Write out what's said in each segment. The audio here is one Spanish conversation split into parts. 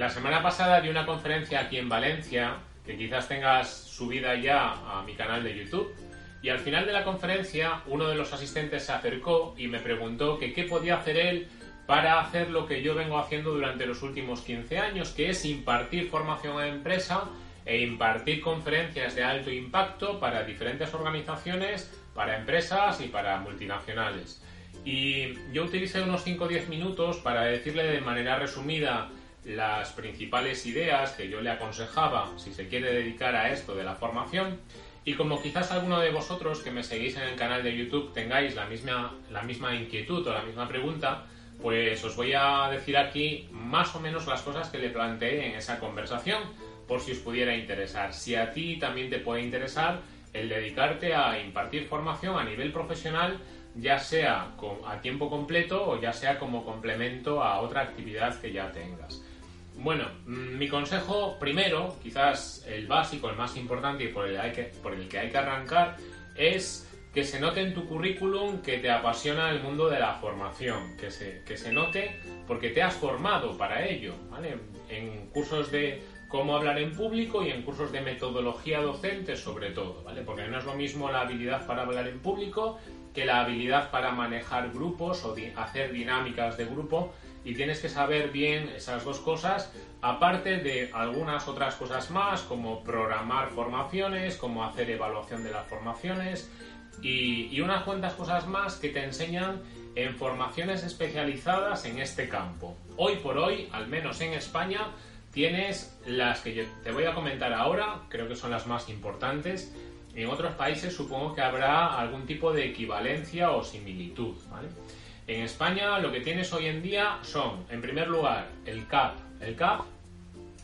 La semana pasada di una conferencia aquí en Valencia, que quizás tengas subida ya a mi canal de YouTube, y al final de la conferencia uno de los asistentes se acercó y me preguntó qué podía hacer él para hacer lo que yo vengo haciendo durante los últimos 15 años, que es impartir formación a empresa e impartir conferencias de alto impacto para diferentes organizaciones, para empresas y para multinacionales. Y yo utilicé unos 5 o 10 minutos para decirle de manera resumida las principales ideas que yo le aconsejaba si se quiere dedicar a esto de la formación. Y como quizás alguno de vosotros que me seguís en el canal de YouTube tengáis la misma, la misma inquietud o la misma pregunta, pues os voy a decir aquí más o menos las cosas que le planteé en esa conversación, por si os pudiera interesar. Si a ti también te puede interesar el dedicarte a impartir formación a nivel profesional, ya sea a tiempo completo o ya sea como complemento a otra actividad que ya tengas. Bueno, mm, mi consejo primero, quizás el básico, el más importante y por el, que, hay que arrancar, es que se note en tu currículum que te apasiona el mundo de la formación, que se, que se note porque te has formado para ello, ¿vale? En cursos de cómo hablar en público y en cursos de metodología docente sobre todo, ¿vale? Porque no es lo mismo la habilidad para hablar en público que la habilidad para manejar grupos o hacer dinámicas de grupo y tienes que saber bien esas dos cosas, aparte de algunas otras cosas más, como programar formaciones, como hacer evaluación de las formaciones y, unas cuantas cosas más que te enseñan en formaciones especializadas en este campo. Hoy por hoy, al menos en España, tienes las que yo te voy a comentar ahora, creo que son las más importantes. En otros países supongo que habrá algún tipo de equivalencia o similitud. En España lo que tienes hoy en día son, en primer lugar, el CAP. El CAP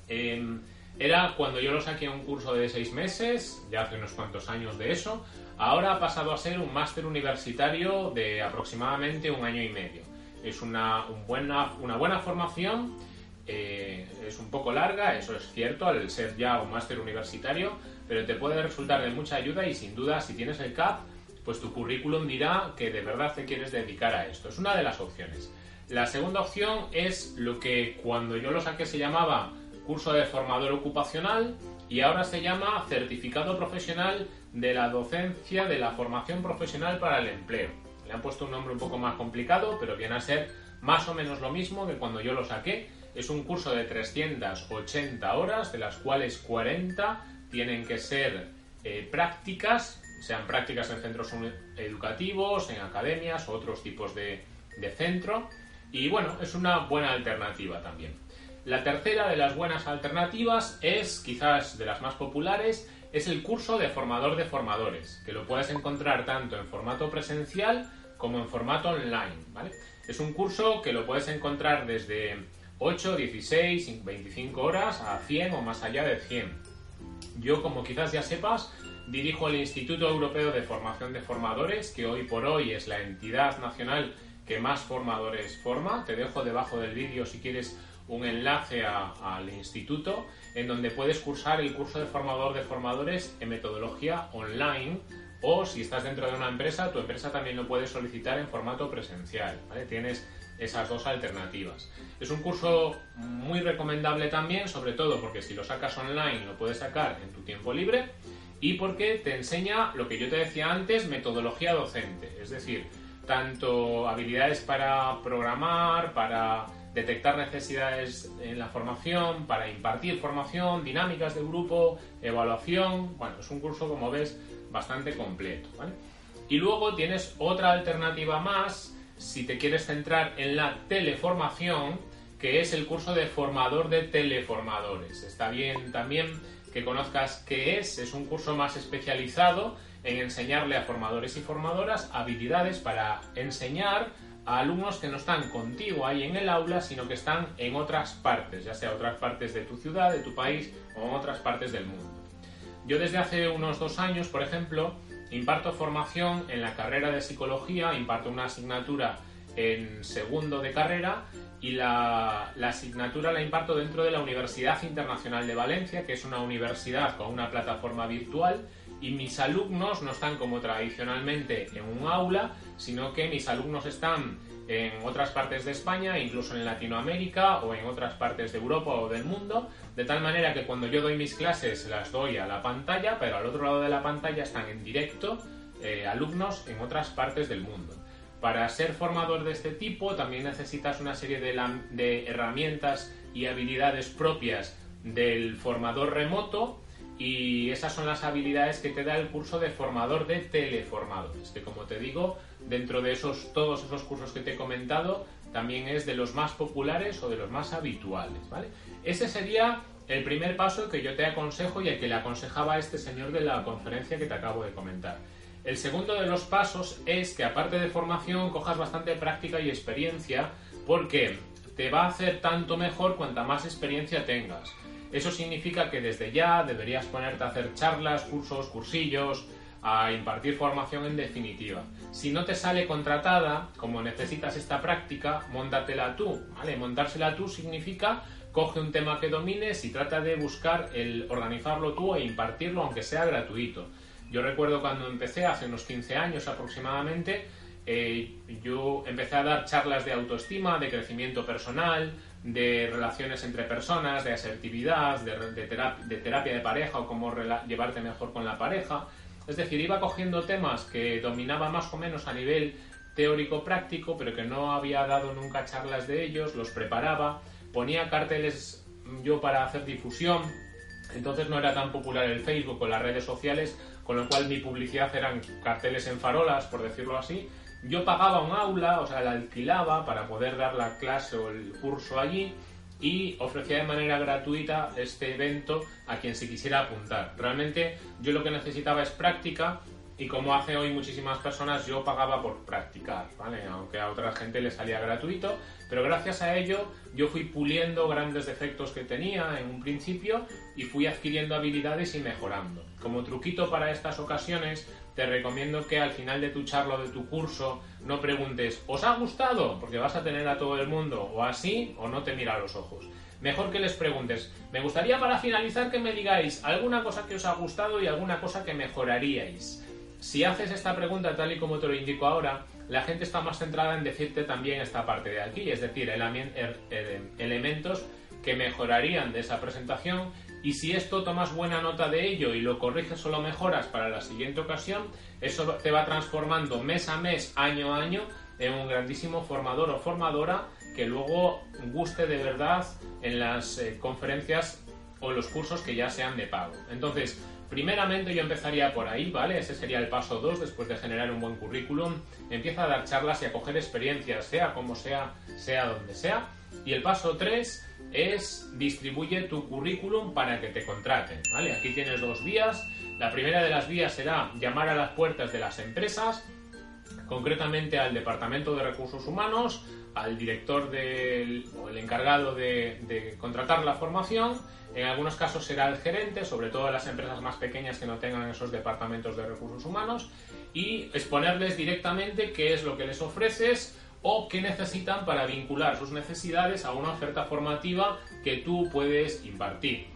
em, era cuando yo lo saqué un curso de seis meses, ya hace unos cuantos años de eso, ahora ha pasado a ser un máster universitario de aproximadamente un año y medio. Es una, buena, una buena formación, eh, es un poco larga, eso es cierto, al ser ya un máster universitario, pero te puede resultar de mucha ayuda y sin duda si tienes el CAP pues tu currículum dirá que de verdad te quieres dedicar a esto. Es una de las opciones. La segunda opción es lo que cuando yo lo saqué se llamaba curso de formador ocupacional y ahora se llama certificado profesional de la docencia de la formación profesional para el empleo. Le han puesto un nombre un poco más complicado, pero viene a ser más o menos lo mismo que cuando yo lo saqué. Es un curso de 380 horas, de las cuales 40 tienen que ser eh, prácticas sean prácticas en centros educativos, en academias o otros tipos de, centro. Y bueno, es una buena alternativa también. La tercera de las buenas alternativas es, quizás de las más populares, es el curso de formador de formadores, que lo puedes encontrar tanto en formato presencial como en formato online. Es un curso que lo puedes encontrar desde 8, 16, 25 horas a 100 o más allá de 100. Yo, como quizás ya sepas, Dirijo el Instituto Europeo de Formación de Formadores, que hoy por hoy es la entidad nacional que más formadores forma. Te dejo debajo del vídeo si quieres un enlace al instituto en donde puedes cursar el curso de formador de formadores en metodología online o si estás dentro de una empresa, tu empresa también lo puede solicitar en formato presencial. Tienes esas dos alternativas. Es un curso muy recomendable también, sobre todo porque si lo sacas online lo puedes sacar en tu tiempo libre y porque te enseña lo que yo te decía antes, metodología docente, es decir, tanto habilidades para programar, para detectar necesidades en la formación, para impartir formación, dinámicas de grupo, evaluación, bueno, es un curso como ves bastante completo, Y luego tienes otra alternativa más si te quieres centrar en la teleformación, que es el curso de formador de teleformadores. Está bien también que conozcas qué es. Es un curso más especializado en enseñarle a formadores y formadoras habilidades para enseñar a alumnos que no están contigo ahí en el aula, sino que están en otras partes, ya sea otras partes de tu ciudad, de tu país o en otras partes del mundo. Yo desde hace unos dos años, por ejemplo, imparto formación en la carrera de psicología, imparto una asignatura en segundo de carrera y la, la, asignatura la imparto dentro de la Universidad Internacional de Valencia, que es una universidad con una plataforma virtual y mis alumnos no están como tradicionalmente en un aula, sino que mis alumnos están en otras partes de España, incluso en Latinoamérica o en otras partes de Europa o del mundo, de tal manera que cuando yo doy mis clases las doy a la pantalla, pero al otro lado de la pantalla están en directo eh, alumnos en otras partes del mundo. Para ser formador de este tipo también necesitas una serie de, herramientas y habilidades propias del formador remoto y esas son las habilidades que te da el curso de formador de teleformadores, que como te digo, dentro de esos, todos esos cursos que te he comentado, también es de los más populares o de los más habituales, ¿vale? Ese sería el primer paso que yo te aconsejo y el que le aconsejaba a este señor de la conferencia que te acabo de comentar. El segundo de los pasos es que aparte de formación cojas bastante práctica y experiencia porque te va a hacer tanto mejor cuanta más experiencia tengas. Eso significa que desde ya deberías ponerte a hacer charlas, cursos, cursillos, a impartir formación en definitiva. Si no te sale contratada, como necesitas esta práctica, móntatela tú, ¿vale? Montársela tú significa coge un tema que domines y trata de buscar el organizarlo tú e impartirlo aunque sea gratuito. Yo recuerdo cuando empecé hace unos 15 años aproximadamente, eh, yo empecé a dar charlas de autoestima, de crecimiento personal, de relaciones entre personas, de asertividad, de, terapia, de pareja o cómo llevarte mejor con la pareja. Es decir, iba cogiendo temas que dominaba más o menos a nivel teórico-práctico, pero que no había dado nunca charlas de ellos, los preparaba, ponía carteles yo para hacer difusión, entonces no era tan popular el Facebook o las redes sociales, con lo cual mi publicidad eran carteles en farolas, por decirlo así, yo pagaba un aula, o sea, la alquilaba para poder dar la clase o el curso allí y ofrecía de manera gratuita este evento a quien se quisiera apuntar. Realmente yo lo que necesitaba es práctica y como hace hoy muchísimas personas, yo pagaba por practicar, ¿vale? Aunque a otra gente le salía gratuito, pero gracias a ello yo fui puliendo grandes defectos que tenía en un principio y fui adquiriendo habilidades y mejorando. Como truquito para estas ocasiones, te recomiendo que al final de tu charla o de tu curso no preguntes ¿os ha gustado? porque vas a tener a todo el mundo o así o no te mira a los ojos. Mejor que les preguntes, me gustaría para finalizar que me digáis alguna cosa que os ha gustado y alguna cosa que mejoraríais. Si haces esta pregunta tal y como te lo indico ahora, la gente está más centrada en decirte también esta parte de aquí, es decir, er, er, elementos que mejorarían de esa presentación y si esto tomas buena nota de ello y lo corriges o lo mejoras para la siguiente ocasión, eso te va transformando mes a mes, año a año, en un grandísimo formador o formadora que luego guste de verdad en las eh, conferencias o los cursos que ya sean de pago. Entonces, Primeramente yo empezaría por ahí, ¿vale? Ese sería el paso 2 después de generar un buen currículum. Empieza a dar charlas y a coger experiencias, sea como sea, sea donde sea. Y el paso 3 es distribuye tu currículum para que te contraten, ¿vale? Aquí tienes dos vías. La primera de las vías será llamar a las puertas de las empresas, concretamente al Departamento de Recursos Humanos, al director del, o el encargado de, de contratar la formación en algunos casos será el gerente, sobre todo las empresas más pequeñas que no tengan esos departamentos de recursos humanos, y exponerles directamente qué es lo que les ofreces o qué necesitan para vincular sus necesidades a una oferta formativa que tú puedes impartir.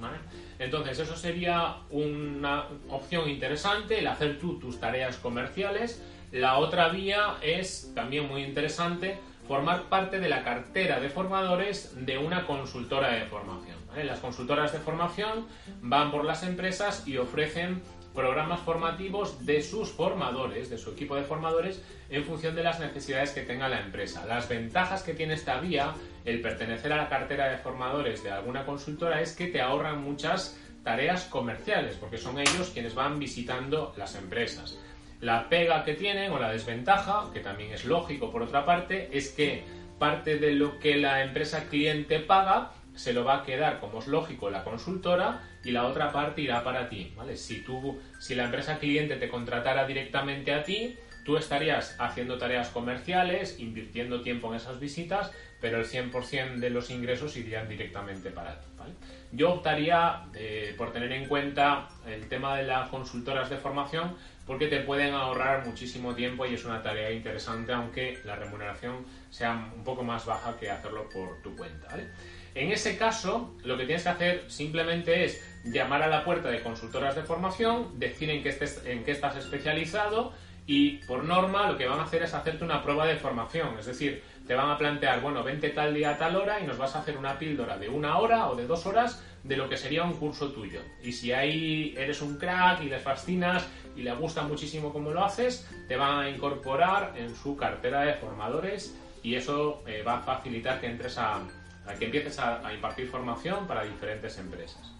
Entonces, eso sería una opción interesante, el hacer tú tus tareas comerciales. La otra vía es también muy interesante, formar parte de la cartera de formadores de una consultora de formación. Las consultoras de formación van por las empresas y ofrecen programas formativos de sus formadores, de su equipo de formadores, en función de las necesidades que tenga la empresa. Las ventajas que tiene esta vía, el pertenecer a la cartera de formadores de alguna consultora, es que te ahorran muchas tareas comerciales, porque son ellos quienes van visitando las empresas. La pega que tienen o la desventaja, que también es lógico por otra parte, es que parte de lo que la empresa cliente paga se lo va a quedar, como es lógico, la consultora y la otra parte irá para ti, ¿vale? Si tú, si la empresa cliente te contratara directamente a ti, tú estarías haciendo tareas comerciales, invirtiendo tiempo en esas visitas, pero el 100% de los ingresos irían directamente para ti. Yo optaría eh, por tener en cuenta el tema de las consultoras de formación porque te pueden ahorrar muchísimo tiempo y es una tarea interesante, aunque la remuneración sea un poco más baja que hacerlo por tu cuenta. En ese caso, lo que tienes que hacer simplemente es llamar a la puerta de consultoras de formación, decir en qué, estás especializado y por norma lo que van a hacer es hacerte una prueba de formación, es decir, te van a plantear, bueno, vente tal día a tal hora y nos vas a hacer una píldora de una hora o de dos horas de lo que sería un curso tuyo. Y si ahí eres un crack y les fascinas y les gusta muchísimo cómo lo haces, te van a incorporar en su cartera de formadores y eso eh, va a facilitar que entres a, que empieces a, impartir formación para diferentes empresas.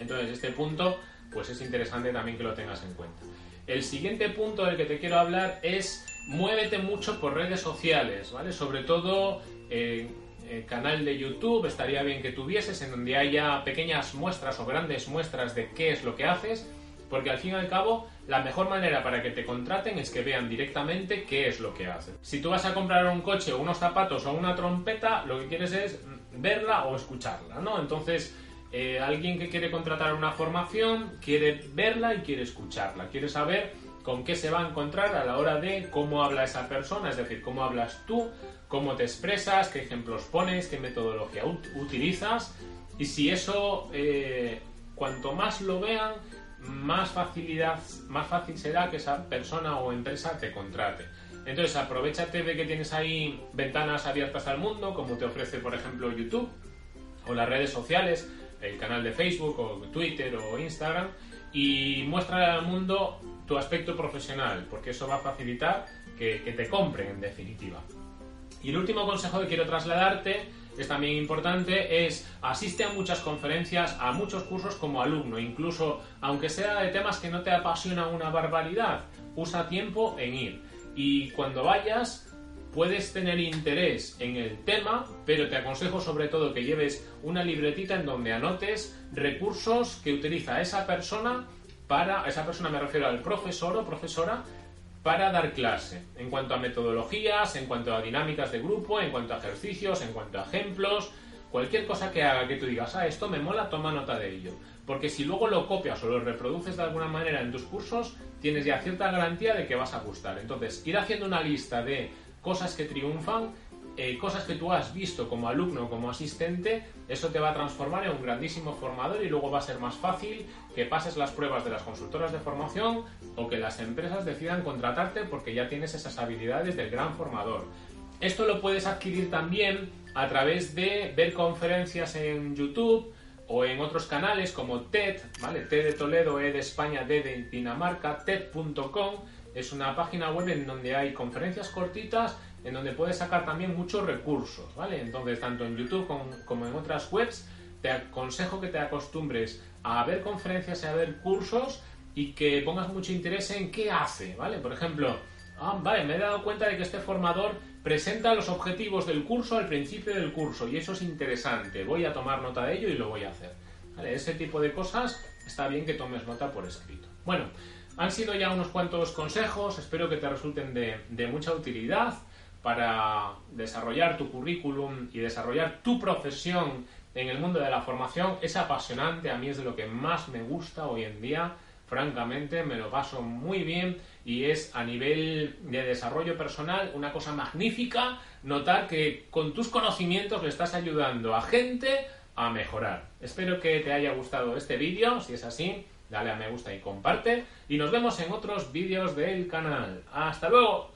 Entonces, este punto, pues es interesante también que lo tengas en cuenta. El siguiente punto del que te quiero hablar es muévete mucho por redes sociales, ¿vale? Sobre todo en el canal de YouTube estaría bien que tuvieses en donde haya pequeñas muestras o grandes muestras de qué es lo que haces, porque al fin y al cabo la mejor manera para que te contraten es que vean directamente qué es lo que haces. Si tú vas a comprar un coche unos zapatos o una trompeta, lo que quieres es verla o escucharla, ¿no? Entonces, eh, alguien que quiere contratar una formación quiere verla y quiere escucharla, quiere saber con qué se va a encontrar a la hora de cómo habla esa persona, es decir, cómo hablas tú, cómo te expresas, qué ejemplos pones, qué metodología utilizas y si eso, eh, cuanto más lo vean, más facilidad, más fácil será que esa persona o empresa te contrate. Entonces, aprovechate de que tienes ahí ventanas abiertas al mundo, como te ofrece, por ejemplo, YouTube o las redes sociales, el canal de Facebook o Twitter o Instagram y muestra al mundo tu aspecto profesional, porque eso va a facilitar que, te compren en definitiva. Y el último consejo que quiero trasladarte, es también importante, es asiste a muchas conferencias, a muchos cursos como alumno, incluso aunque sea de temas que no te apasionan una barbaridad, usa tiempo en ir. Y cuando vayas, puedes tener interés en el tema, pero te aconsejo sobre todo que lleves una libretita en donde anotes recursos que utiliza esa persona para, esa persona me refiero al profesor o profesora, para dar clase, en cuanto a metodologías, en cuanto a dinámicas de grupo, en cuanto a ejercicios, en cuanto a ejemplos, cualquier cosa que haga que tú digas, ah, esto me mola, toma nota de ello. Porque si luego lo copias o lo reproduces de alguna manera en tus cursos, tienes ya cierta garantía de que vas a gustar. Entonces, ir haciendo una lista de cosas que triunfan, eh, cosas que tú has visto como alumno, como asistente, eso te va a transformar en un grandísimo formador y luego va a ser más fácil que pases las pruebas de las consultoras de formación o que las empresas decidan contratarte porque ya tienes esas habilidades del gran formador. Esto lo puedes adquirir también a través de ver conferencias en YouTube o en otros canales como TED, ¿vale? TED de Toledo, E de España, D de Dinamarca, TED.com es una página web en donde hay conferencias cortitas, en donde puedes sacar también muchos recursos, ¿vale? Entonces, tanto en YouTube como, en otras webs, te aconsejo que te acostumbres a ver conferencias y a ver cursos y que pongas mucho interés en qué hace, ¿vale? Por ejemplo, ah, vale, me he dado cuenta de que este formador presenta los objetivos del curso al principio del curso y eso es interesante, voy a tomar nota de ello y lo voy a hacer. Ese tipo de cosas está bien que tomes nota por escrito. Bueno, han sido ya unos cuantos consejos, espero que te resulten de, mucha utilidad para desarrollar tu currículum y desarrollar tu profesión en el mundo de la formación. Es apasionante, a mí es de lo que más me gusta hoy en día. Francamente, me lo paso muy bien y es a nivel de desarrollo personal una cosa magnífica notar que con tus conocimientos le estás ayudando a gente a mejorar. Espero que te haya gustado este vídeo, si es así, dale a me gusta y comparte. Y nos vemos en otros vídeos del canal. ¡Hasta luego!